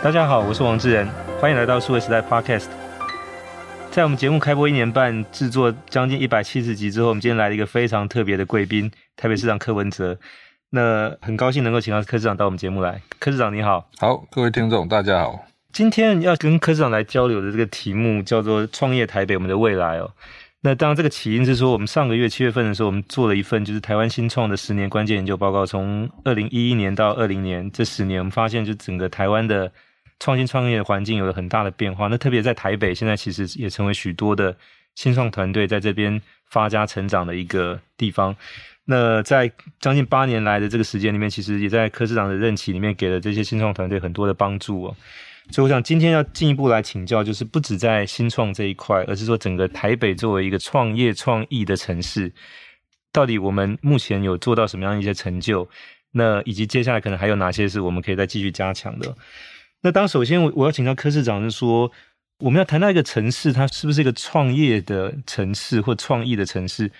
大家好，我是王志仁，欢迎来到数位时代 Podcast。在我们节目开播一年半，制作将近一百七十集之后，我们今天来了一个非常特别的贵宾——台北市长柯文哲。那很高兴能够请到柯市长到我们节目来。柯市长你好。好，各位听众大家好。今天要跟柯市长来交流的这个题目叫做“创业台北，我们的未来”哦。那当然，这个起因是说，我们上个月七月份的时候，我们做了一份就是台湾新创的十年关键研究报告，从二零一一年到二零年这十年，我们发现就整个台湾的。创新创业的环境有了很大的变化，那特别在台北，现在其实也成为许多的新创团队在这边发家成长的一个地方。那在将近八年来的这个时间里面，其实也在柯市长的任期里面给了这些新创团队很多的帮助哦。所以我想今天要进一步来请教，就是不止在新创这一块，而是说整个台北作为一个创业创意的城市，到底我们目前有做到什么样一些成就？那以及接下来可能还有哪些是我们可以再继续加强的？那当首先我我要请教柯市长是说，我们要谈到一个城市，它是不是一个创业的城市或创意的城市？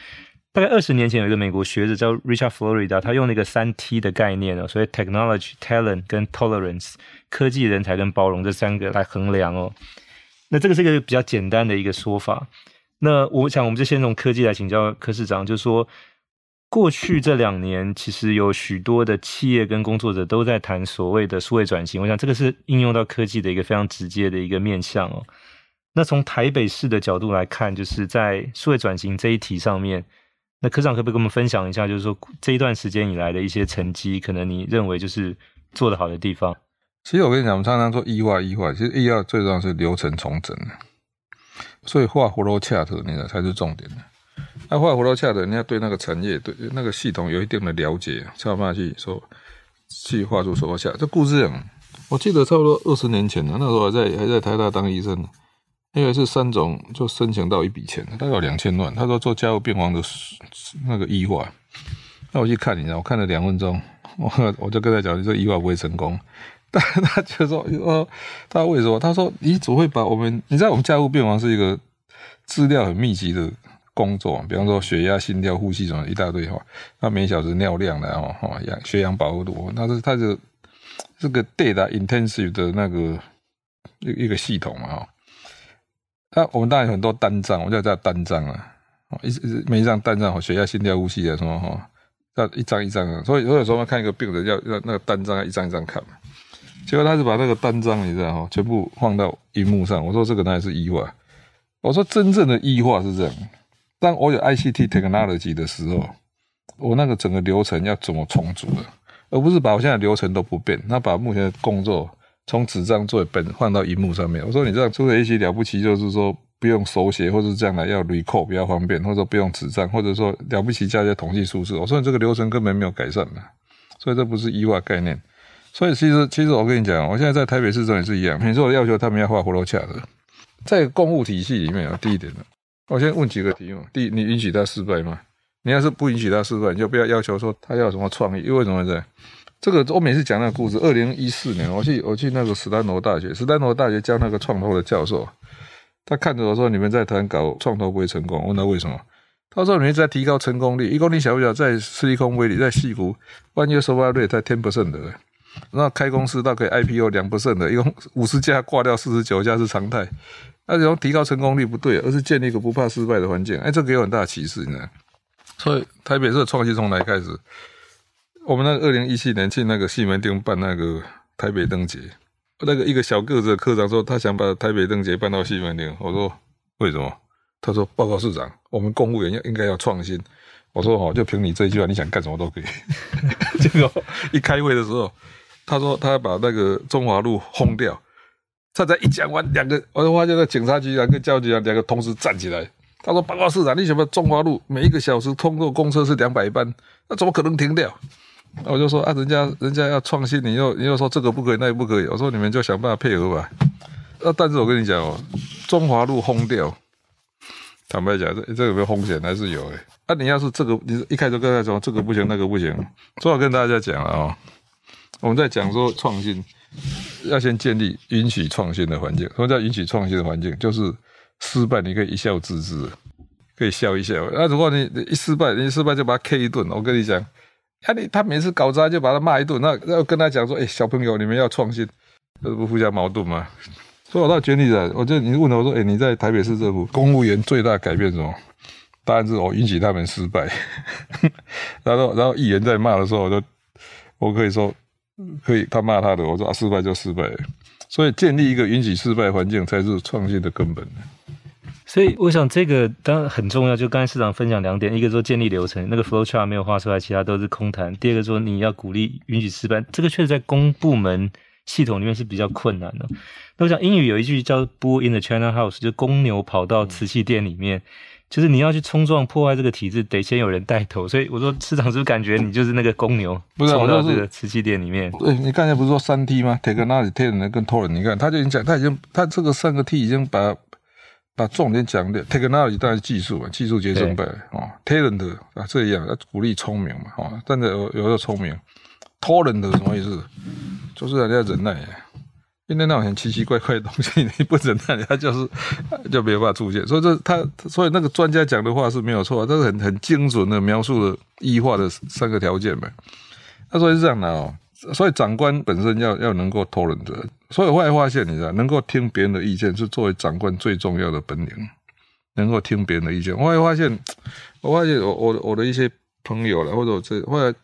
大概二十年前有一个美国学者叫 Richard Florida，他用那个三 T 的概念哦，所以 Technology、Talent 跟 Tolerance，科技、人才跟包容这三个来衡量哦。那这个是一个比较简单的一个说法。那我想我们就先从科技来请教柯市长，就是说。过去这两年，其实有许多的企业跟工作者都在谈所谓的数位转型。我想这个是应用到科技的一个非常直接的一个面向哦。那从台北市的角度来看，就是在数位转型这一题上面，那科长可不可以跟我们分享一下，就是说这一段时间以来的一些成绩，可能你认为就是做得好的地方？其实我跟你讲，我们常常说 E 化 E 化，其实 E 化最重要是流程重整，所以画 flow chart 那个才是重点的。那画葫芦恰的，人家对那个产业、对那个系统有一定的了解，才有办法去说去画出葫芦恰。这故事讲，我记得差不多二十年前了，那时候还在还在台大当医生，因为是三总就申请到一笔钱，大概两千万。他说做家务病房的那个医化，那我去看，你知道，我看了两分钟，我我就跟他讲，你这医化不会成功。但他就说，说他为什么？他说你只会把我们，你知道我们家务病房是一个资料很密集的。工作，比方说血压、心跳、呼吸什么一大堆哈，那每小时尿量然后哈氧血氧饱和度，那是它是这个 data intensive 的那个一一个系统嘛哈。那我们当然很多单张，我叫叫单张啊，一一每一张单张血压、心跳、呼吸啊什么哈，要一张一张的。所以有时候看一个病人要要那个单张一张一张看嘛。结果他是把那个单张你知道哈，全部放到荧幕上。我说这个当然是医化，我说真正的医化是这样。当我有 ICT technology 的时候，我那个整个流程要怎么重组的，而不是把我现在流程都不变，那把目前的工作从纸张作为本换到荧幕上面。我说你这样出了一些了不起，就是说不用手写，或者是这样来要 record 比较方便，或者说不用纸张，或者说了不起加一些统计数字。我说你这个流程根本没有改善嘛，所以这不是 E 化概念。所以其实其实我跟你讲，我现在在台北市政也是一样，你说我要求他们要画 flow chart 的，在公务体系里面啊，第一点呢。我先问几个题目：第一，你允许他失败吗？你要是不允许他失败，你就不要要求说他要什么创意。因为什么呢？这个我每次讲那个故事。二零一四年，我去我去那个史丹罗大学，史丹罗大学教那个创投的教授，他看着我说：“你们在谈搞创投不会成功。”问他为什么？他说：“你们在提高成功率。一公里晓不晓？在矽利空威里，在矽谷，one year survival rate 才 ten percent 的。那开公司到可以 IPO 两不胜的，一共五十家挂掉四十九家是常态。”那这种提高成功率不对，而是建立一个不怕失败的环境。哎，这给我很大的启示，你知道？所以台北市创新从哪开始？我们那个二零一七年去那个西门町办那个台北灯节，那个一个小个子的科长说他想把台北灯节办到西门町。我说为什么？他说报告市长，我们公务员要应该要创新。我说哦，就凭你这一句话，你想干什么都可以。结果一开会的时候，他说他要把那个中华路轰掉。他才一讲完，两个我就发现那警察局两个交警啊，两个同时站起来。他说：“报告市长，你想不想中华路每一个小时通过公车是两百班，那怎么可能停掉？”我就说：“啊，人家人家要创新，你又你又说这个不可以，那也不可以。”我说：“你们就想办法配合吧。”那但是我跟你讲哦，中华路轰掉，坦白讲，这这有没有风险？还是有诶。啊，你要是这个，你一开始跟他说这个不行，那个不行，最好跟大家讲了哦。我们在讲说创新。要先建立允许创新的环境。什么叫允许创新的环境？就是失败你可以一笑置之，可以笑一笑。那如果你一失败，你一失败就把他 K 一顿。我跟你讲，他你他每次搞砸就把他骂一顿。那要跟他讲说：“哎，小朋友，你们要创新。这不互相矛盾吗？所以我到监理人，我就你问我说，哎，你在台北市政府公务员最大改变什么？答案是我允许他们失败。然后，然后议员在骂的时候，我就我可以说，可以他骂他的，我说啊，失败就失败。所以建立一个允许失败环境，才是创新的根本。所以我想这个当然很重要。就刚才市长分享两点，一个说建立流程，那个 flow chart 没有画出来，其他都是空谈。第二个说你要鼓励允许失败，这个确实在公部门系统里面是比较困难的。那我想英语有一句叫 “bull in the China house”，就公牛跑到瓷器店里面。就是你要去冲撞破坏这个体制，得先有人带头。所以我说，市长是不是感觉你就是那个公牛，冲到这个瓷器店里面？对，你刚才不是说三 T 吗？Technology、Talent 跟 Torrent，你看他就已经讲，他已经他这个三个 T 已经把把重点讲的 Technology 当然是技术嘛，技术决胜败哦。Talent 啊，这样要鼓励聪明嘛，哦，但是有有的聪明，Torrent 什么意思？就是人家忍耐。因为那种很奇奇怪怪的东西，你不忍耐，它就是 就没有办法出现。所以这他，所以那个专家讲的话是没有错，这是很很精准的描述了异化的三个条件嘛。他说是这样的哦，所以长官本身要要能够托人的，所以我也发现你知道，能够听别人的意见是作为长官最重要的本领，能够听别人的意见。我会发现，我发现我我我的一些朋友了，或者我这后来。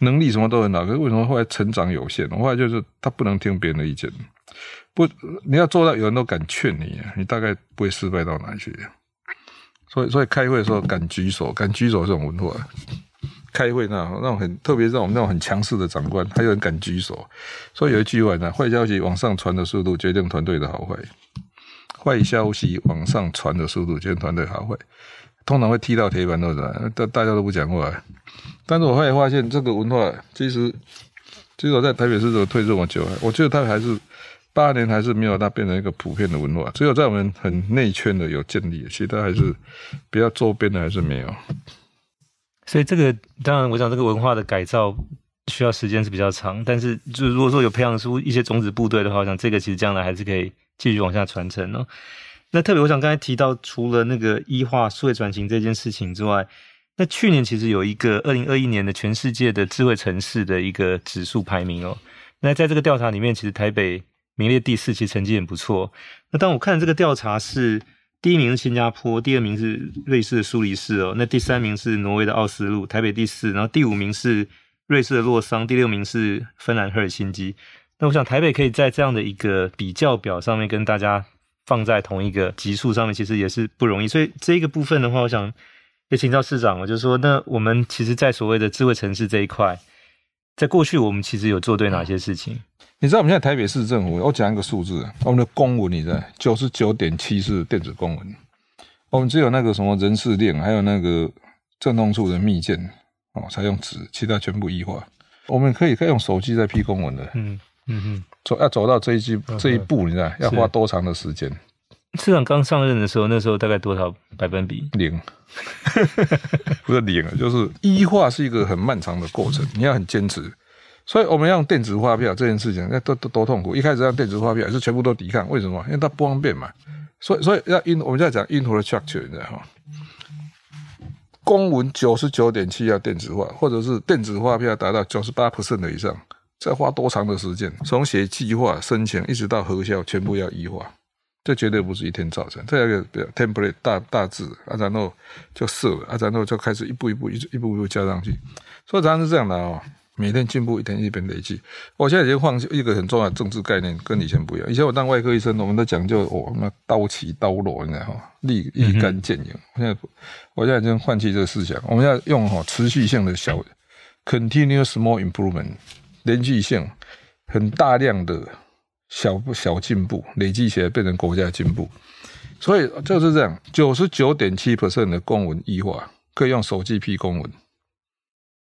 能力什么都很好，可是为什么后来成长有限？后来就是他不能听别人的意见，不，你要做到有人都敢劝你，你大概不会失败到哪去。所以，所以开会的时候敢举手，敢举手这种文化，开会那种那种很特别，是我们那种很强势的长官，还有人敢举手。所以有一句话呢，坏消息往上传的速度决定团队的好坏。坏消息往上传的速度决定团队好坏，通常会踢到铁板都是，大大家都不讲话。但是我后来发现，这个文化其实，其实我在台北市这个退这么久，我觉得它还是八年还是没有它变成一个普遍的文化。只有在我们很内圈的有建立，其他还是比较周边的还是没有。所以这个当然，我想这个文化的改造需要时间是比较长。但是，就如果说有培养出一些种子部队的话，我想这个其实将来还是可以继续往下传承哦。那特别我想刚才提到，除了那个 E 化数位转型这件事情之外。那去年其实有一个二零二一年的全世界的智慧城市的一个指数排名哦。那在这个调查里面，其实台北名列第四，其实成绩很不错。那当我看这个调查是第一名是新加坡，第二名是瑞士的苏黎世哦，那第三名是挪威的奥斯陆，台北第四，然后第五名是瑞士的洛桑，第六名是芬兰赫尔辛基。那我想台北可以在这样的一个比较表上面跟大家放在同一个级数上面，其实也是不容易。所以这个部分的话，我想。也请教市长，我就说，那我们其实，在所谓的智慧城市这一块，在过去我们其实有做对哪些事情？你知道我们现在台北市政府，我讲一个数字，我们的公文，你知道，九十九点七是电子公文，我们只有那个什么人事令，还有那个政通处的密件哦，才用纸，其他全部异化。我们可以可以用手机在批公文的，嗯嗯嗯，走要走到这一季这一步，你知道要花多长的时间？市长刚上任的时候，那时候大概多少百分比？零，不是零，就是 E 化是一个很漫长的过程，你要很坚持。所以我们要用电子发票这件事情，那多多多痛苦。一开始让电子发票是全部都抵抗，为什么？因为它不方便嘛。所以所以要 in，我们在讲 infrastructure，你知道吗？公文九十九点七要电子化，或者是电子发票达到九十八 percent 的以上，再花多长的时间？从写计划、申请一直到核销，全部要 E 化。这绝对不是一天造成，这个比较 template 大大致，啊，然后就设了，啊，然后就开始一步一步一一步一步加上去，所以常常是这样的哦，每天进步一天一边累积。我现在已经放弃一个很重要的政治概念，跟以前不一样。以前我当外科医生，我们都讲究哦，那刀起刀落，你知道哈，立立竿见影。我现在我现在已经放弃这个思想，我们要用哈持续性的小 continuous small improvement，连续性很大量的。小不小进步累积起来变成国家进步，所以就是这样。九十九点七 percent 的公文异化可以用手机批公文，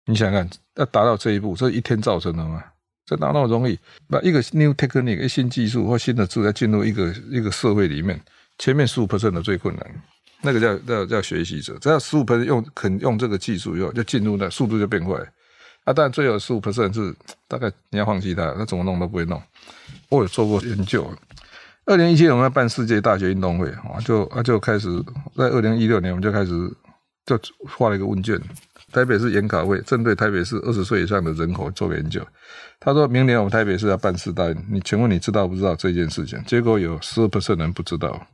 你想想看，要达到这一步，这一天造成的吗？这哪那么容易？把一个 new technique 一新技术或新的字要进入一个一个社会里面，前面十五 percent 的最困难，那个叫叫叫学习者，只要十五 percent 用肯用这个技术以后，就进入那速度就变快。啊，当然最后十五 percent 是大概你要放弃它，那怎么弄都不会弄。我有做过研究，二零一七年我们要办世界大学运动会啊，就啊就开始在二零一六年我们就开始就画了一个问卷，台北市研考会针对台北市二十岁以上的人口做研究。他说明年我们台北市要办世大，你请问你知道不知道这件事情？结果有十二 percent 人不知道。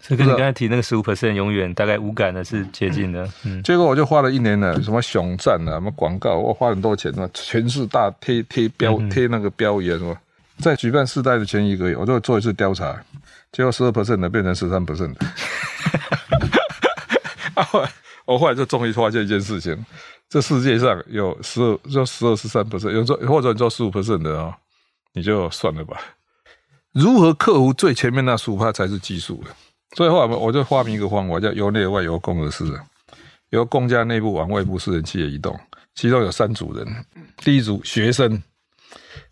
所以跟你刚才提那个十五 percent 永远大概无感的是接近的。嗯，结果我就花了一年了，什么熊赞啊，什么广告，我花很多钱嘛，全市大贴贴标贴那个标语啊什么。在举办世代的前一个月，我就做一次调查，结果十二 percent 的变成十三 percent 的。啊，后来我后来就终于发现一件事情。这世界上有十二，就十二十三 percent，有做或者你做十五 percent 的啊，你就算了吧。如何克服最前面那十五趴才是技术的。所以后来我就发明一个方法，叫由内外由共而私，由公家内部往外部私人企业移动。其中有三组人，第一组学生，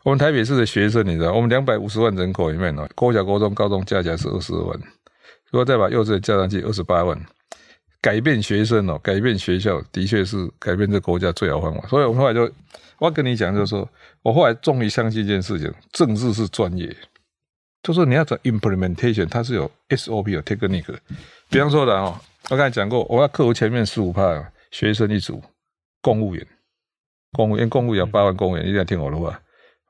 我们台北市的学生，你知道，我们两百五十万人口里面呢，国小、国中、高中加起来是二十二万，如果再把幼稚园加上去，二十八万。改变学生哦，改变学校的确是改变这国家最好方法。所以我后来就，我跟你讲，就是说我后来终于相信一件事情：政治是专业，就是你要找 implementation，它是有 SOP 有 technique。比方说的哦，我刚才讲过，我要克服前面十五趴学生一组，公务员，公务员公务员八万公务员，一定要听我的话。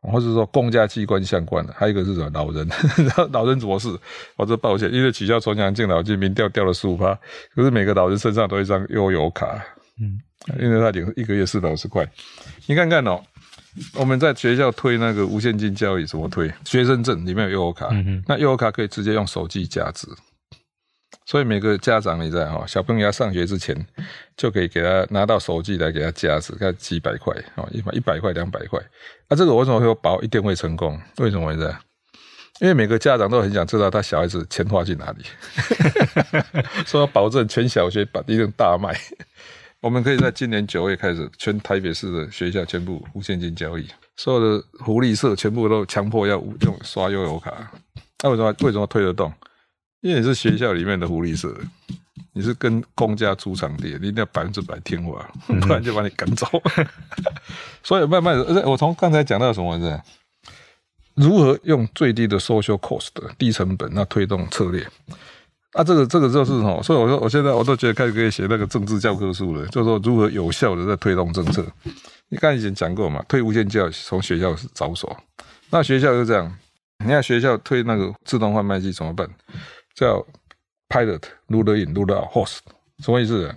或者说公家机关相关的，还有一个是什么老人，老人怎么事？我这抱歉，因为取消重阳敬老金，民调掉了十五趴，可是每个老人身上都有一张悠游卡，嗯，因为他领一个月四百五十块。你看看哦，我们在学校推那个无现金交易怎么推？学生证里面有悠游卡，嗯、那悠游卡可以直接用手机加值。所以每个家长你在哈，小朋友要上学之前，就可以给他拿到手机来给他加值，看几百块哦，一百一百块两百块。啊，这个我为什么会有保一定会成功？为什么会这样？因为每个家长都很想知道他小孩子钱花去哪里，说要保证全小学把一定大卖。我们可以在今年九月开始，全台北市的学校全部无现金交易，所有的福利社全部都强迫要用刷悠游卡。那为什么为什么推得动？因为你是学校里面的福利社，你是跟公家租场地，你一定要百分之百听话，不然就把你赶走。所以慢慢的，我从刚才讲到什么呢？如何用最低的 social cost 低成本那推动策略？啊，这个这个就是哈，所以我说我现在我都觉得开始可以写那个政治教科书了，就是说如何有效的在推动政策。你刚才以前讲过嘛，推无限教育从学校着手，那学校就这样，你看学校推那个自动贩卖机怎么办？叫 pilot roll in roll out host 什么意思？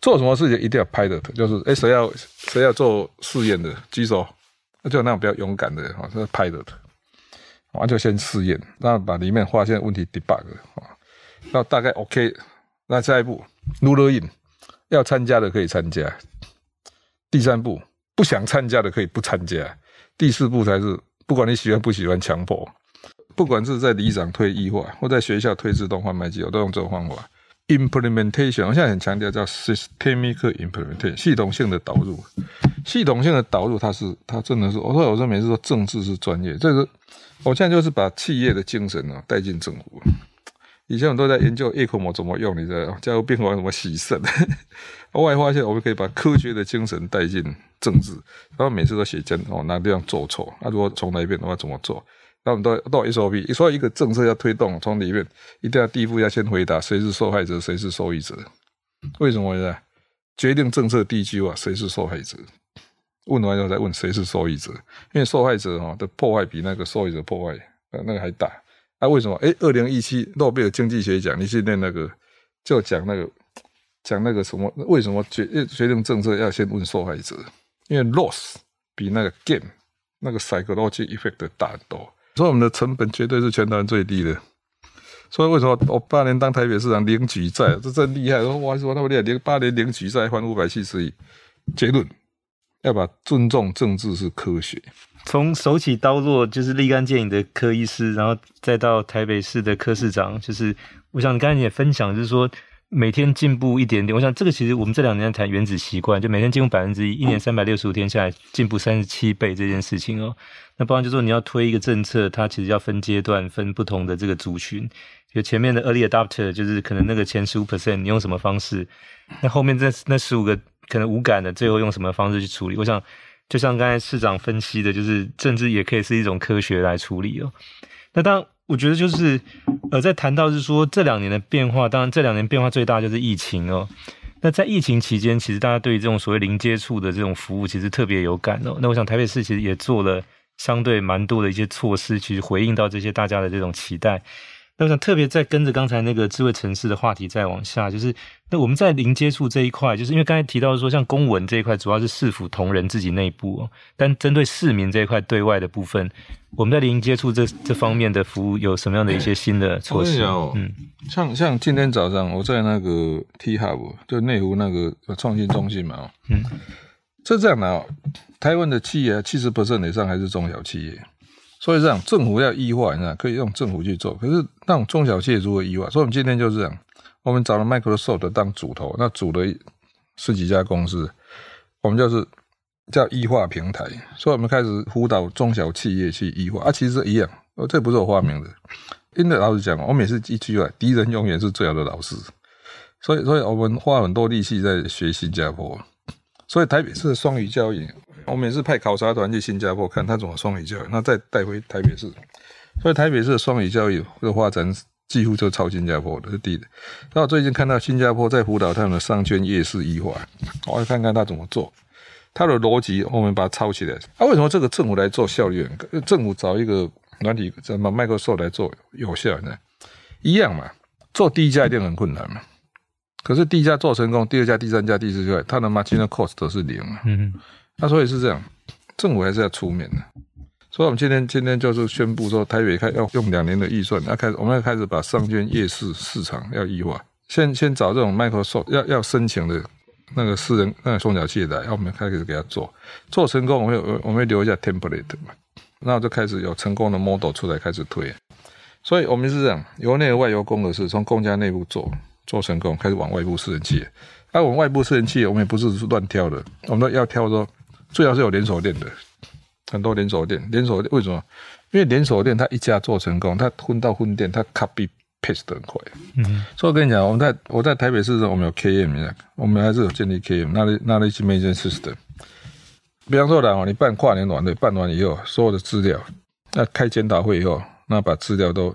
做什么事情一定要 pilot，就是哎，谁要谁要做试验的举手，就那种比较勇敢的啊，是 pilot，我就先试验，然后把里面发现问题 debug 啊，那大概 OK，那下一步 roll in 要参加的可以参加，第三步不想参加的可以不参加，第四步才是不管你喜欢不喜欢强迫。不管是在里长推异化，或在学校推自动贩卖机，我都用这种方法。Implementation，我现在很强调叫 systemic implementation，系统性的导入。系统性的导入，它是它真的是，我说我说每次说政治是专业，这个我现在就是把企业的精神呢带进政府。以前我们都在研究 ECMO 怎么用，你知道加入病房怎么洗肾。后来发现我们可以把科学的精神带进政治，然后每次都写真哦，哪个地方做错，那如果重来一遍的话怎么做？那我们都到 SOP，所以一个政策要推动，从里面一定要第一步要先回答谁是受害者，谁是受益者？为什么呢？决定政策第一句话，谁是受害者？问完之后再问谁是受益者？因为受害者哈的破坏比那个受益者破坏呃那个还大。啊、为什么？诶二零一七诺贝尔经济学奖，你去念那个就讲那个讲那个什么？为什么决决定政策要先问受害者？因为 loss 比那个 gain 那个 psychology effect 大很多。所以我们的成本绝对是全台最低的。所以为什么我八年当台北市长零举债，这真厉害！说哇，说那么厉害，零八年零举债还五百七十亿。结论要把尊重政治是科学，从手起刀落就是立竿见影的柯医师，然后再到台北市的柯市长，就是我想你刚才也分享，就是说。每天进步一点点，我想这个其实我们这两年谈原子习惯，就每天进步百分之一，一年三百六十五天下来进步三十七倍这件事情哦。那不然就说你要推一个政策，它其实要分阶段、分不同的这个族群。就前面的 early adopter 就是可能那个前十五 percent，你用什么方式？那后面这那十五个可能无感的，最后用什么方式去处理？我想就像刚才市长分析的，就是政治也可以是一种科学来处理哦。那当然我觉得就是，呃，在谈到是说这两年的变化，当然这两年变化最大就是疫情哦。那在疫情期间，其实大家对于这种所谓零接触的这种服务，其实特别有感哦。那我想台北市其实也做了相对蛮多的一些措施，其实回应到这些大家的这种期待。那我想特别再跟着刚才那个智慧城市的话题再往下，就是那我们在零接触这一块，就是因为刚才提到说，像公文这一块主要是市府同仁自己内部哦，但针对市民这一块对外的部分，我们在零接触这这方面的服务有什么样的一些新的措施？哦、嗯，像像今天早上我在那个 T Hub 就内湖那个创新中心嘛，嗯，是这样的哦，台湾的企业七十 percent 以上还是中小企业。所以这样，政府要异化，你可以用政府去做。可是那种中小企业如何异化？所以我们今天就是这样，我们找了 Microsoft 当主头，那组了十几家公司，我们就是叫异化平台。所以我们开始辅导中小企业去异化啊，其实一样。这不是我发明的，因为老实讲，我每次一句话，敌人永远是最好的老师。所以，所以我们花很多力气在学新加坡。所以台北市双语教育。我每次派考察团去新加坡看他怎么双语教育，那再带回台北市，所以台北市的双语教育的发展几乎就超新加坡的，是第一。那我最近看到新加坡在辅导他们的商圈夜市异化，我要看看他怎么做，他的逻辑我们把它抄起来。啊，为什么这个政府来做效率很高？政府找一个软体怎么 Microsoft 来做有效呢？一样嘛，做第一家一定很困难嘛。可是第一家做成功，第二家、第三家、第四家，他的 marginal cost 都是零嘛。嗯那所以是这样，政府还是要出面的。所以，我们今天今天就是宣布说，台北开要用两年的预算，要开始，我们要开始把商圈夜市市场要异化。先先找这种 Microsoft 要要申请的那个私人那个中小企业来，要我们开始给他做，做成功，我们会我们留一下 template 嘛，然后就开始有成功的 model 出来开始推。所以我们是这样，由内而外由公而私，从公家内部做做成功，开始往外部私人企业。而、啊、我们外部私人企业，我们也不是乱挑的，我们要挑说。最好是有连锁店的，很多连锁店。连锁店为什么？因为连锁店它一家做成功，它分到分店，它 copy paste 的很快。嗯，所以我跟你讲，我们在我在台北市的时候，我们有 KM，我们还是有建立 KM，那里那里去 management system。比方说啦，你办跨年晚会，办完以后，所有的资料，那开检讨会以后，那把资料都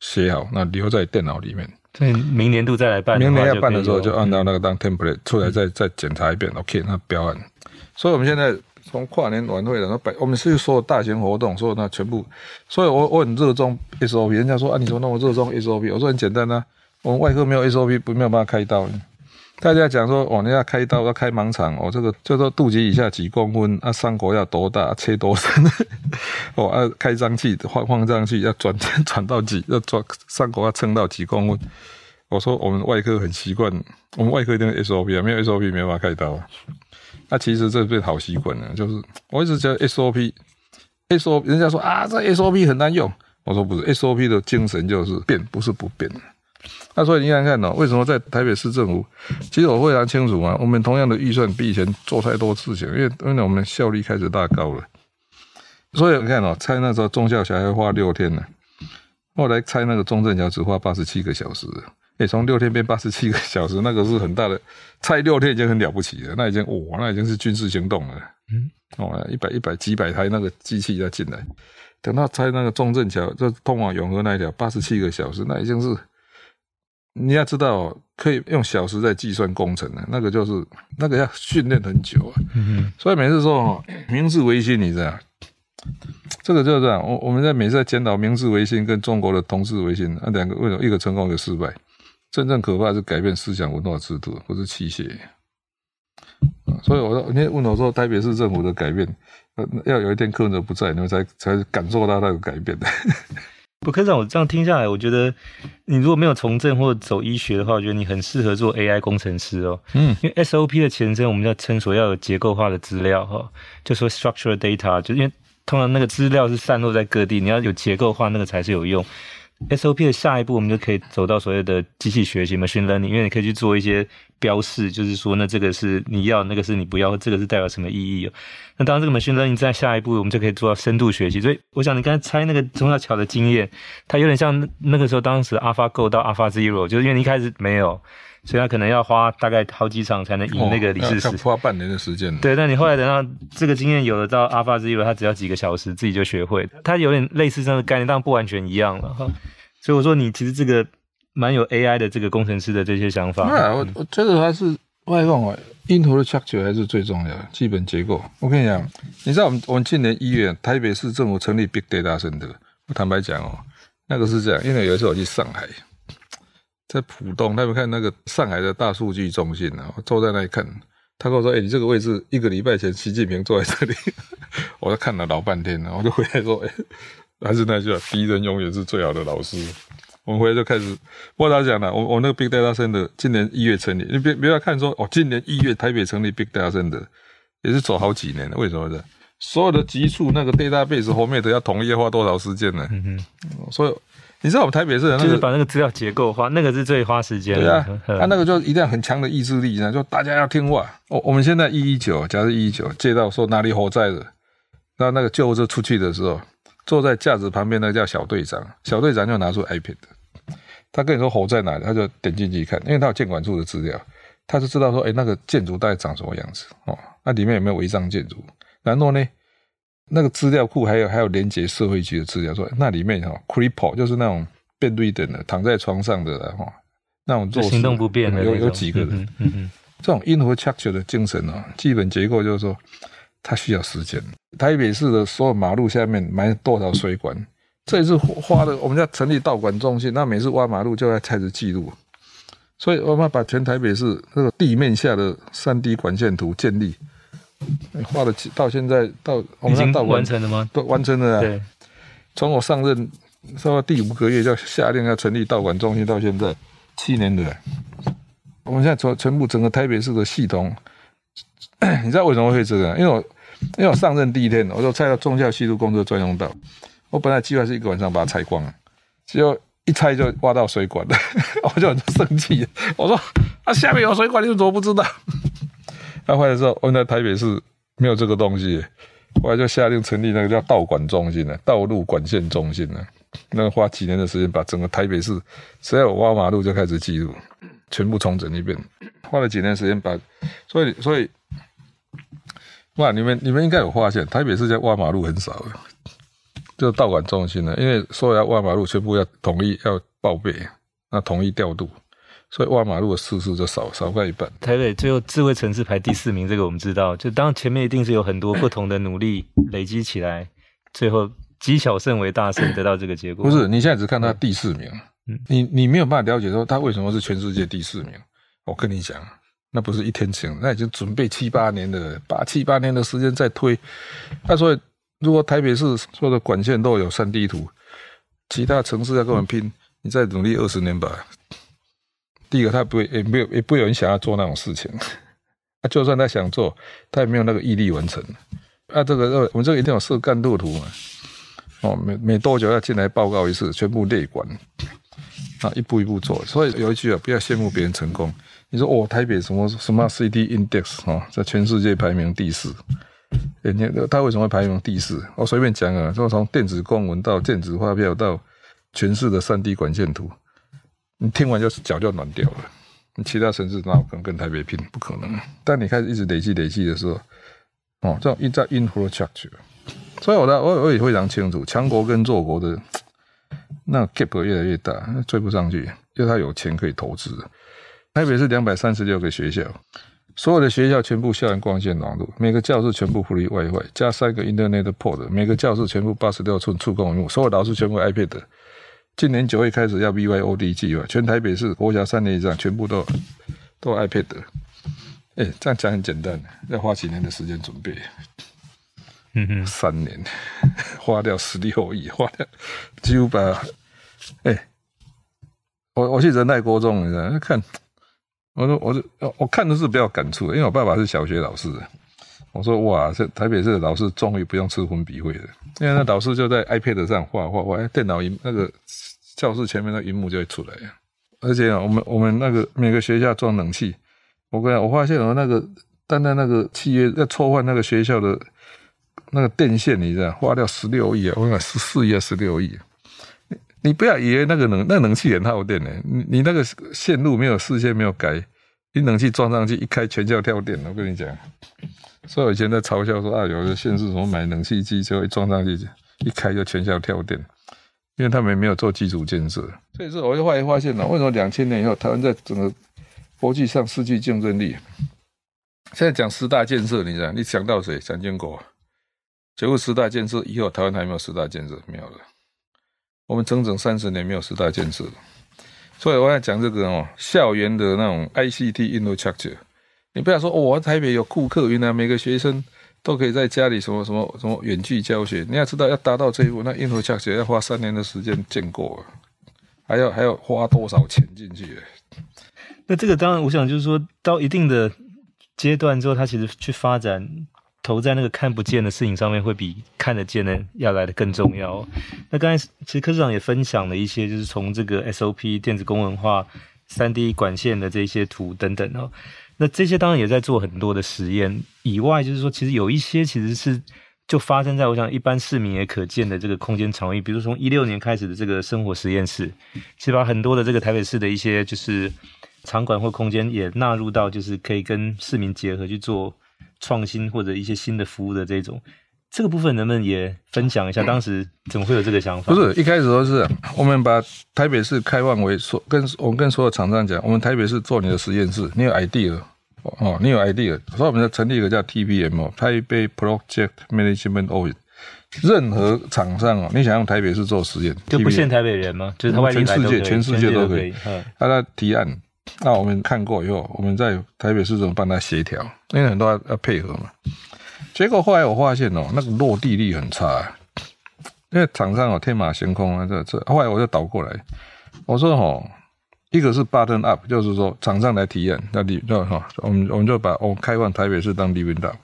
写好，那留在电脑里面。所以明年度再来办，明年要办的时候，就按照那个当 template 出来再，再再检查一遍。OK，那标案。所以，我们现在从跨年晚会，然后百，我们是所有大型活动，所有那全部。所以我我很热衷 SOP，人家说啊，你怎么那么热衷 SOP？我说很简单啊，我们外科没有 SOP，不没有办法开刀。大家讲说，哦，你要开刀要开盲肠，哦，这个叫做肚脐以下几公分，啊，伤口要多大，切多深，哦，啊，开脏器放放脏器要转 转到几，要转伤口要撑到几公分。我说我们外科很习惯，我们外科一定 SOP 啊，没有 SOP 没有办法开刀。那、其实这变好习惯了，就是我一直觉得 SOP，SOP，人家说啊，这 SOP 很难用。我说不是，SOP 的精神就是变，不是不变。那所以你看看哦，为什么在台北市政府，其实我非常清楚啊，我们同样的预算比以前做太多事情，因为因为我们效率开始大高了。所以你看哦，拆那时候忠孝桥要花六天呢，后来拆那个中正桥只花八十七个小时。诶，从六天变八十七个小时，那个是很大的，拆六天已经很了不起了，那已经哇，那已经是军事行动了。嗯，哦，一百一百几百台那个机器要进来，等到拆那个中正桥，就通往永和那一条，八十七个小时，那已经是你要知道，可以用小时在计算工程的，那个就是那个要训练很久啊。嗯，所以每次说明治维新，你知道，这个就是这样。我我们在每次在检讨明治维新跟中国的同治维新，那两个为什么一个成功一个失败？真正可怕的是改变思想文化制度，不是器械。所以我说，你问我说，台北市政府的改变，要有一天柯文哲不在，你们才才感受到那个改变的。不，科长，我这样听下来，我觉得你如果没有从政或走医学的话，我觉得你很适合做 AI 工程师哦。嗯，因为 SOP 的前身，我们要称所要有结构化的资料哈，就说 structural data，就因为通常那个资料是散落在各地，你要有结构化，那个才是有用。SOP 的下一步，我们就可以走到所谓的机器学习 （machine learning），因为你可以去做一些标示，就是说，那这个是你要，那个是你不要，这个是代表什么意义。那当然，这个 machine learning 在下一步，我们就可以做到深度学习。所以，我想你刚才猜那个中小桥的经验，它有点像那个时候当时 AlphaGo 到 AlphaZero，就是因为你一开始没有。所以他可能要花大概好几场才能赢那个李世石，哦、花半年的时间。对，但你后来等到这个经验有了，到 AlphaZero，他只要几个小时自己就学会。他有点类似这样的概念，但不完全一样了哈。所以我说你其实这个蛮有 AI 的这个工程师的这些想法。那、嗯、我我觉得还是外放啊，因图的 structure 还是最重要的基本结构。我跟你讲，你知道我们我们今年一月台北市政府成立 Big Data Center，我坦白讲哦，那个是这样，因为有一次我去上海，在浦东，他们看那个上海的大数据中心啊，我坐在那里看，他跟我说：“哎、欸，你这个位置一个礼拜前习近平坐在这里。” 我就看了老半天了，我就回来说：“哎、欸，还是那句话，敌人永远是最好的老师。”我们回来就开始，不知道讲了。我我那个 Big Data Center 今年一月成立，你别不要看说哦，今年一月台北成立 Big Data Center 也是走好几年了。为什么呢？所有的局处那个 database 后面都要统一要花多少时间呢？嗯哼。所以你知道我们台北市的那个，就是把那个资料结构化，那个是最花时间的。对啊，他、啊、那个就一定要很强的意志力呢，就大家要听话。我我们现在一一九，假设一一九接到说哪里火灾了，那那个救护车出去的时候。坐在架子旁边那个叫小队长，小队长就拿出 iPad，他跟你说火在哪里，他就点进去看，因为他有建管处的资料，他就知道说，哎，那个建筑大概长什么样子哦，那里面有没有违章建筑？然后呢，那个资料库还有还有连接社会局的资料，说那里面哈，cripple 就是那种 bedridden 的躺在床上的哈，那种做行动不便的有有几个人，嗯嗯嗯，这种 infrastructure 的精神哦，基本结构就是说。它需要时间。台北市的所有马路下面埋多少水管？这也是花的。我们要成立道管中心，那每次挖马路就要开始记录。所以我们把全台北市那个地面下的三 D 管线图建立，画了到现在到我们已经完成了吗？都完成了啊。对，从我上任说到第五个月就下令要成立道馆中心，到现在七年了。我们现在全全部整个台北市的系统。你知道为什么会这样？因为我因为我上任第一天，我就拆到忠孝西路工作专用道。我本来计划是一个晚上把它拆光，结果一拆就挖到水管了，我就很生气。我说啊，下面有水管，你怎么不知道？那后来说，我在台北市没有这个东西，后来就下令成立那个叫道管中心的，道路管线中心了。那个花几年的时间，把整个台北市只要有挖马路就开始记录，全部重整一遍。花了几年时间把，所以所以。哇，你们你们应该有发现，台北市在挖马路很少，就道管中心了。因为说要挖马路，全部要统一要报备，那统一调度，所以挖马路的次数就少少快一半。台北最后智慧城市排第四名，这个我们知道。就当前面一定是有很多不同的努力累积起来，最后积小胜为大胜，得到这个结果。不是，你现在只看他第四名，嗯，你你没有办法了解说他为什么是全世界第四名。我跟你讲。那不是一天成，那已经准备七八年的，八七八年的时间在推。那所以，如果台北市所有的管线都有三 D 图，其他城市要跟我们拼，你再努力二十年吧。第一个，他不会，也没有，也不有人想要做那种事情。啊，就算他想做，他也没有那个毅力完成。啊，这个，我们这个一定要设干路图嘛。哦，每每多久要进来报告一次，全部列管。啊，一步一步做。所以有一句啊，不要羡慕别人成功。你说哦，台北什么什么 City Index 哦，在全世界排名第四。哎，你他为什么会排名第四？我随便讲啊，说从电子公文到电子发票到全市的三 D 管线图，你听完就是脚就暖掉了。你其他城市那可能跟台北拼？不可能。但你开始一直累积累积的时候，哦，这种一在 infrastructure，所以我的我我也非常清楚，强国跟弱国的那 gap 越来越大，追不上去，因为他有钱可以投资。台北是两百三十六个学校，所有的学校全部校园光纤网络，每个教室全部 free WiFi，加三个 Internet port，每个教室全部八十六寸触控屏幕，所有老师全部 iPad。今年九月开始要 BYOD 计划，全台北市国小三年以上全部都都 iPad。哎，这样讲很简单，要花几年的时间准备？嗯哼，三年，花掉十六亿，花掉几乎把，哎，我我去仁爱国中，你知道看。我说，我说，我看的是比较感触，因为我爸爸是小学老师。我说，哇，这台北市的老师终于不用吃粉笔绘了，因为那老师就在 iPad 上画画画，电脑那个教室前面的萤幕就会出来。而且，我们我们那个每个学校装冷气，我跟你讲，我发现我那个单单那个契约要错换那个学校的那个电线，你知道，花掉十六亿啊！我讲十四亿啊，十六亿。你不要以为那个冷那冷气很耗电呢，你你那个线路没有事先没有改，你冷气装上去一开全校跳电，我跟你讲。所以我以前在嘲笑说啊，有的县市什么买冷气机就会装上去，一开就全校跳电，因为他们没有做基础建设。所以说，我就后来发现了，为什么两千年以后台湾在整个国际上失去竞争力。现在讲十大建设，你讲你想到谁？蒋经国。结果十大建设以后，台湾还没有十大建设，没有了。我们整整三十年没有十大建设，所以我要讲这个哦，校园的那种 ICT infrastructure。你不要说，我、台北有顾客，原来每个学生都可以在家里什么什么什么远距教学。你要知道，要达到这一步，那 infrastructure 要花三年的时间建构，还要还要花多少钱进去？那这个当然，我想就是说到一定的阶段之后，他其实去发展。投在那个看不见的事情上面，会比看得见的要来得更重要。那刚才其实柯市长也分享了一些，就是从这个 SOP 电子公文化、三 D 管线的这些图等等哦。那这些当然也在做很多的实验以外，就是说其实有一些其实是就发生在我想一般市民也可见的这个空间场域，比如从一六年开始的这个生活实验室，其实把很多的这个台北市的一些就是场馆或空间也纳入到，就是可以跟市民结合去做。创新或者一些新的服务的这种，这个部分能不能也分享一下？当时怎么会有这个想法？不是一开始都是我们把台北市开放为所，跟我们跟所有厂商讲，我们台北市做你的实验室，你有 idea 哦，你有 idea，所以我们就成立一个叫 TPM 哦，台北 Project Management Office。任何厂商哦，你想用台北市做实验，就不限台北人吗？就是他外地全世界全世界都可以，大家嗯，提案。那我们看过以后，我们在台北市怎么帮他协调？因为很多要要配合嘛。结果后来我发现哦，那个落地力很差，因为厂商哦天马行空啊，这这。后来我就倒过来，我说哦，一个是 button up，就是说厂商来体验，那你就哈，我们我们就把我们开放台北市当 living lab。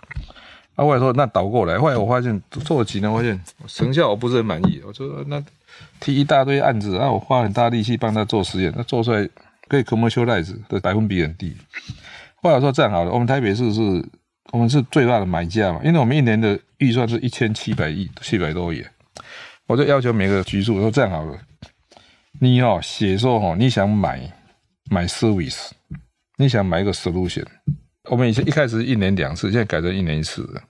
啊，后来说那倒过来，后来我发现做了几年，发现成效我不是很满意。我说那提一大堆案子，啊，我花很大力气帮他做实验，那做出来。可以 commercialize 的百分比很低。后来说这样好了，我们台北市是，我们是最大的买家嘛，因为我们一年的预算是一千七百亿，七百多亿。我就要求每个局处说这样好了，你哦写说哦你想买买 service，你想买一个 solution，我们以前一开始一年两次，现在改成一年一次了。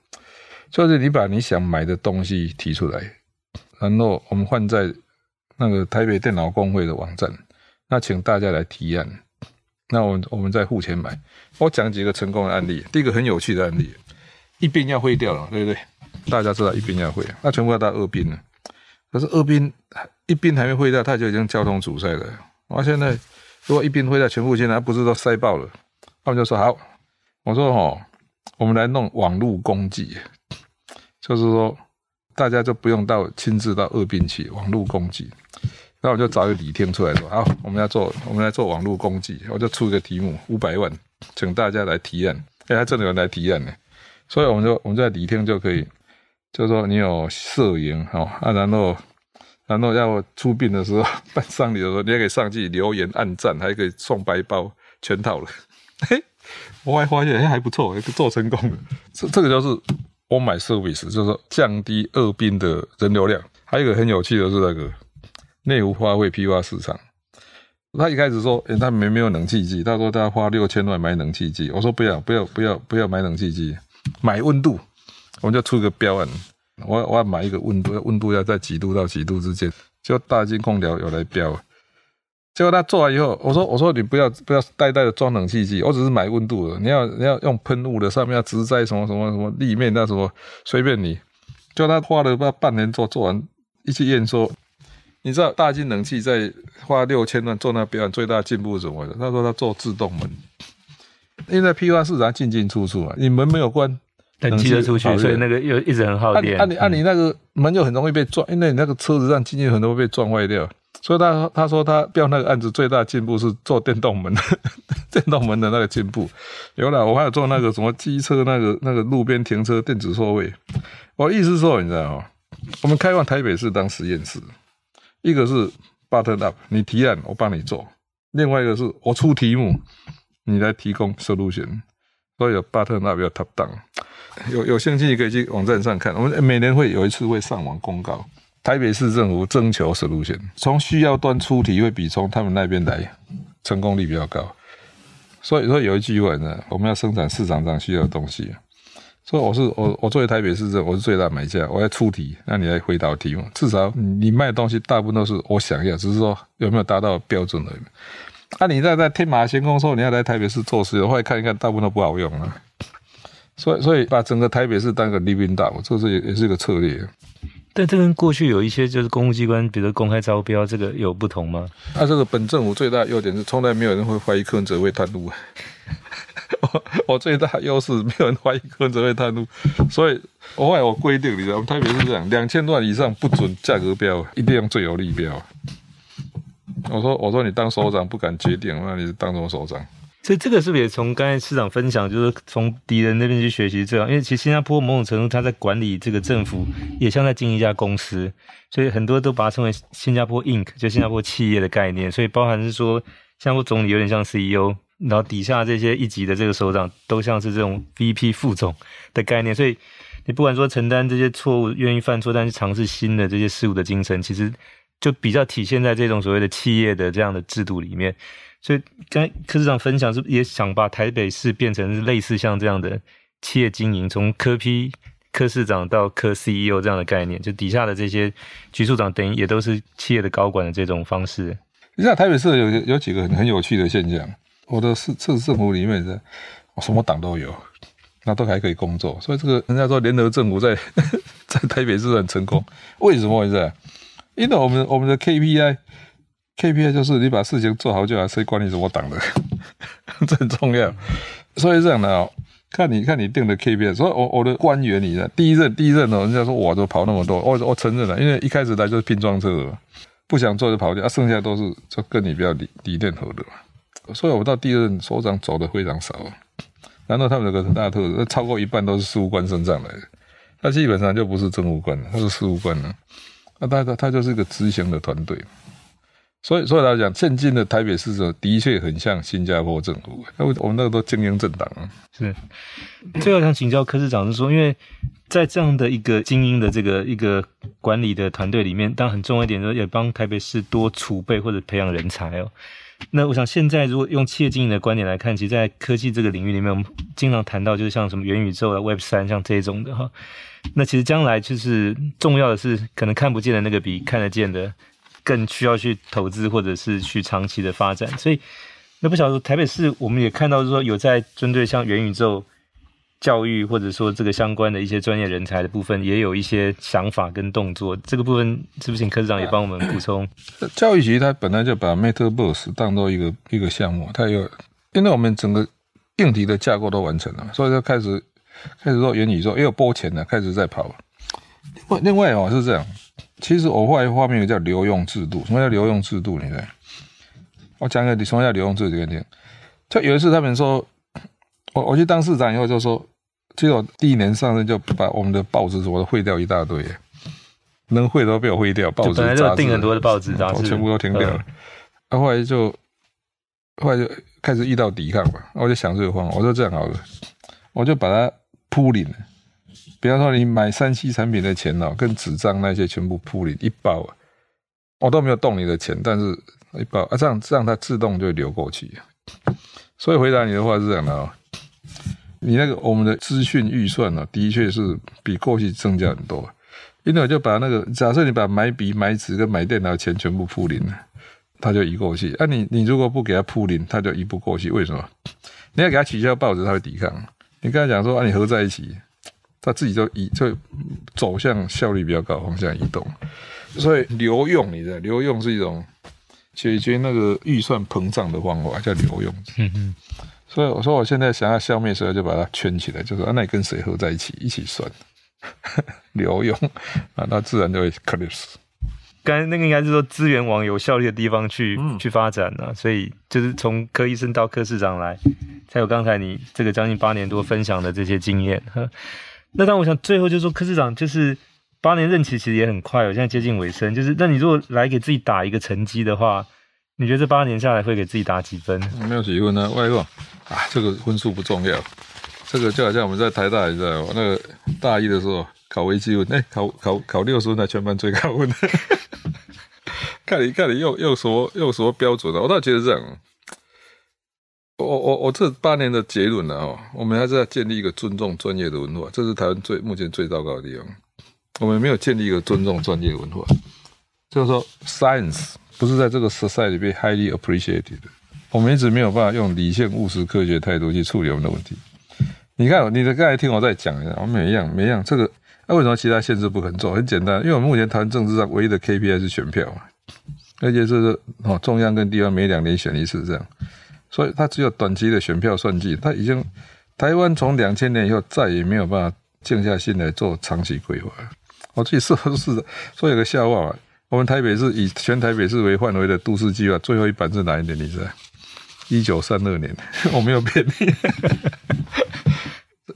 就是你把你想买的东西提出来，然后我们换在那个台北电脑公会的网站。那请大家来提案，那我们我们再付钱买。我讲几个成功的案例。第一个很有趣的案例，一滨要废掉了，对不对？大家知道一滨要废，那全部要到二滨了。可是二滨一滨还没废掉，它就已经交通阻塞了。我现在如果一滨废掉，全部现在不是都塞爆了？他们就说好，我说齁，我们来弄网络攻击，就是说大家就不用到亲自到二滨去网络攻击。那我就找一个李天出来说：“好，我们要做，我们来做网络攻击。”我就出一个题目，五百万，请大家来提案。哎，还真的有人来提案呢。所以我们就我们在李天就可以，就说你有摄影哈啊，然后然后要出殡的时候办丧礼的时候，你也可以上去留言按赞，还可以送白包，全套了。嘿，我还发现哎还不错，做成功了。这这个就是 all my service，就是说降低二殡的人流量。还有一个很有趣的是那个。内湖花卉批发市场，他一开始说，诶他没没有冷气机，他说他花六千万买冷气机，我说不要不要不要不要买冷气机，买温度，我们就出个标案，我我要买一个温度，温度要在几度到几度之间，就大金空调有来标，结果他做完以后，我说我说你不要不要呆呆的装冷气机，我只是买温度的，你要你要用喷雾的，上面要植栽什么什么什么立面那什么随便你，就他花了不半年做做完，一去验收。你知道大金冷气在花六千万做那标案最大进步是什么的？他说他做自动门，因为在批发市场进进出出嘛，你门没有关，冷气就出去，所以那个又一直很耗电。按你按你那个门就很容易被撞，因为你那个车子上进去很多被撞坏掉。所以他他说他标那个案子最大进步是做电动门，电动门的那个进步。有了，我还有做那个什么机车那个那个路边停车电子座位。我意思是说，你知道吗？我们开放台北市当实验室。一个是 button up，你提案我帮你做；另外一个是我出题目，你来提供 solution。所以有 button up，有 top down。有有兴趣可以去网站上看，我们每年会有一次会上网公告，台北市政府征求 solution，从需要端出题会比从他们那边来成功率比较高。所以说有一句话呢，我们要生产市场上需要的东西。所以我是我，我作为台北市政，我是最大买家，我要出题，那你来回答题目。至少你卖的东西大部分都是我想要，只是说有没有达到标准而已。啊，你在在天马行空说你要来台北市做事，后来看一看，大部分都不好用啊。所以，所以把整个台北市当个 living down，这是也也是一个策略。但这跟过去有一些就是公务机关，比如说公开招标，这个有不同吗？啊，这个本政府最大优点是，从来没有人会怀疑柯文哲会贪污。我最大优势，没有人怀疑柯文哲会贪污，所以我后来我规定，你知道，我们台北是这样，两千万以上不准价格标，一定用最有利标。我说我说你当首长不敢决定，那你是当什么首长？所以这个是不是也从刚才市长分享，就是从敌人那边去学习这样？因为其实新加坡某种程度他在管理这个政府，也像在经营一家公司，所以很多都把它称为新加坡 Inc，就新加坡企业的概念。所以包含是说，新加坡总理有点像 CEO，然后底下这些一级的这个首长都像是这种 VP 副总的概念。所以你不管说承担这些错误，愿意犯错，但是尝试新的这些事物的精神，其实就比较体现在这种所谓的企业的这样的制度里面。所以，刚才柯市长分享是不也想把台北市变成是类似像这样的企业经营，从科批柯市长到柯 CEO 这样的概念，就底下的这些局处长等于也都是企业的高管的这种方式。你知道台北市有有几个很有趣的现象，我的市市政府里面的我什么党都有，那都还可以工作，所以这个人家说联合政府在 在台北市很成功，为什么回事？因为我们我们的 KPI。KPI 就是你把事情做好就好，谁管你什么党的，这很重要。所以这样的哦，看你看你定的 KPI，所以我我的官员，你的第一任第一任哦，人家说我都跑那么多，我我承认了，因为一开始来就是拼装车的嘛，不想做就跑掉，啊，剩下都是就跟你比较理理念合的嘛。所以我到第二任首长走的非常少，然后他们有个很大的特质，超过一半都是事务官升上来的，他基本上就不是政务官了，他是事务官了，那他他他就是一个执行的团队。所以，所以来讲，现今的台北市的确很像新加坡政府。那我们那个都精英政党啊。是。最后想请教柯市长是说，因为在这样的一个精英的这个一个管理的团队里面，当然很重要一点，就是也帮台北市多储备或者培养人才哦。那我想现在如果用企业经营的观点来看，其实，在科技这个领域里面，我们经常谈到就是像什么元宇宙啊、Web 三像这种的哈。那其实将来就是重要的是，可能看不见的那个比看得见的。更需要去投资，或者是去长期的发展，所以那不晓得台北市，我们也看到，说有在针对像元宇宙教育，或者说这个相关的一些专业人才的部分，也有一些想法跟动作。这个部分是不是请科长也帮我们补充？教育局它本来就把 Metaverse 当做一个一个项目，它有，因为我们整个硬体的架构都完成了，所以就开始开始做元宇宙，也有拨钱的开始在跑。另外，另外哦是这样。其实我后来画面有叫留用制度，什么叫留用制度？你看，我讲个你什么叫留用制度给你听。就有一次他们说，我我去当市长以后就说，结果第一年上任就把我们的报纸什么的废掉一大堆，能毁都被我毁掉，报纸、杂志订很多的报纸杂志，全部都停掉了。然后后来就后来就开始遇到抵抗嘛，我就想这个方法，我说这样好了，我就把它铺领。比方说，你买三期产品的钱哦，跟纸张那些全部铺里一包，我都没有动你的钱，但是一包啊，这样这样它自动就流过去。所以回答你的话是这样的哦，你那个我们的资讯预算呢，的确是比过去增加很多。因为我就把那个假设你把买笔、买纸跟买电脑的钱全部铺零了，它就移过去。啊你，你如果不给它铺零，它就移不过去。为什么？你要给它取消报纸，它会抵抗。你跟他讲说啊，你合在一起。他自己就移就走向效率比较高方向移动，所以留用你知道，留用是一种解决那个预算膨胀的方法，叫留用。嗯嗯。所以我说我现在想要消灭谁，就把它圈起来，就说啊，那你跟谁合在一起，一起算 留用啊，那自然就会 collapse。刚才那个应该是说资源往有效率的地方去、嗯、去发展了，所以就是从柯医生到柯市长来，才有刚才你这个将近八年多分享的这些经验。那但我想最后就是说，柯市长就是八年任期其实也很快，我现在接近尾声。就是那你如果来给自己打一个成绩的话，你觉得这八年下来会给自己打几分？没有几分呢？外公啊，这个分数不重要，这个就好像我们在台大，你知道吗？那个大一的时候考微积分，哎，考考考六十分，才全班最高分。看你看你用用什么用什么标准呢？我倒觉得这样。我我我这八年的结论呢，哦，我们还是要建立一个尊重专业的文化，这是台湾最目前最糟糕的地方。我们没有建立一个尊重专业文化，就是说，science 不是在这个 society 里被 highly appreciated，我们一直没有办法用理性务实科学态度去处理我们的问题。你看，你的刚才听我再讲一下，我们每一样每一样，这个那、为什么其他限制不肯做？很简单，因为我们目前台湾政治上唯一的 KPI 是选票嘛，而且是哦中央跟地方每两年选一次这样，所以它只有短期的选票算计。它已经台湾从两千年以后再也没有办法静下心来做长期规划。我自己说的是，说有个笑话，我们台北市以全台北市为范围的都市计划最后一版是哪一年？你知道？一九三二年，我没有骗你。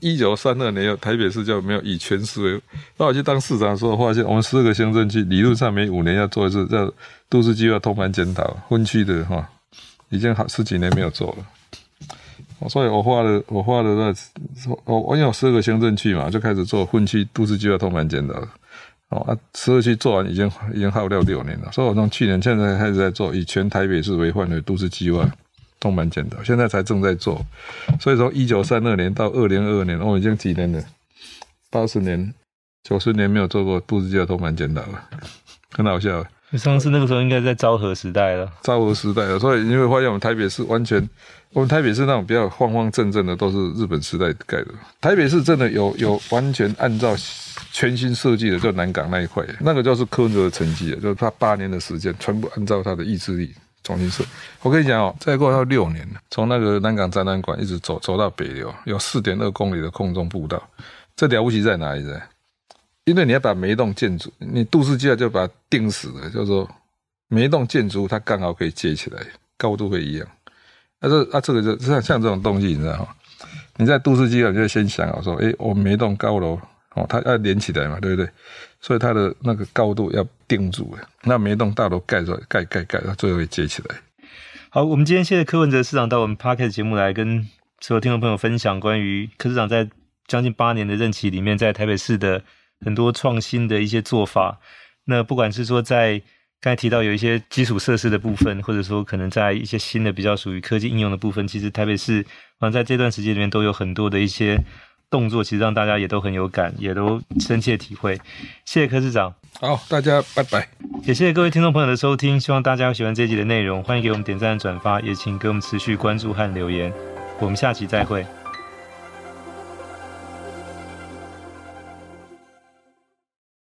一九三二年台北市就没有以全市为。那我去当市长的时候，发现我们十二个行政区理论上每五年要做一次叫都市计划通盘检讨，分区的哈，已经好十几年没有做了。所以我花了我花了那我我有十二个行政区嘛，就开始做分区都市计划通盘检讨。哦啊，十二期做完已经已经耗掉六年了，所以我从去年现在开始在做以全台北市为范围都市计划。都蛮简单，现在才正在做，所以从一九三二年到二零二二年，我、哦、已经几年了，八十年、九十年没有做过都市计划都蛮简单了，很好笑。上次那个时候应该在昭和时代了，昭和时代了，所以你会发现我们台北市完全，我们台北市那种比较方方正正的都是日本时代盖的。台北市真的有有完全按照全新设计的，就南港那一块，那个就是柯文哲的成绩，就是他八年的时间全部按照他的意志力。重新设，我跟你讲哦，再过要六年，从那个南港展览馆一直走走到北流，有四点二公里的空中步道。这了不起在哪里呢？因为你要把每一栋建筑，你都市计划就把它定死了，就是说每一栋建筑它刚好可以接起来，高度会一样。啊这啊这个就像像这种东西，你知道吗？你在都市计划就先想好说，诶，我每一栋高楼哦，它要连起来嘛，对不对？所以它的那个高度要定住了，那每一栋大楼盖出来，盖盖盖，它最后会接起来。好，我们今天谢谢柯文哲市长到我们 Podcast 节目来跟所有听众朋友分享关于柯市长在将近八年的任期里面，在台北市的很多创新的一些做法。那不管是说在刚才提到有一些基础设施的部分，或者说可能在一些新的比较属于科技应用的部分，其实台北市好像在这段时间里面都有很多的一些。动作其实让大家也都很有感，也都深切体会。谢谢柯市长，好，大家拜拜。也谢谢各位听众朋友的收听，希望大家喜欢这一集的内容，欢迎给我们点赞、转发，也请给我们持续关注和留言。我们下期再会。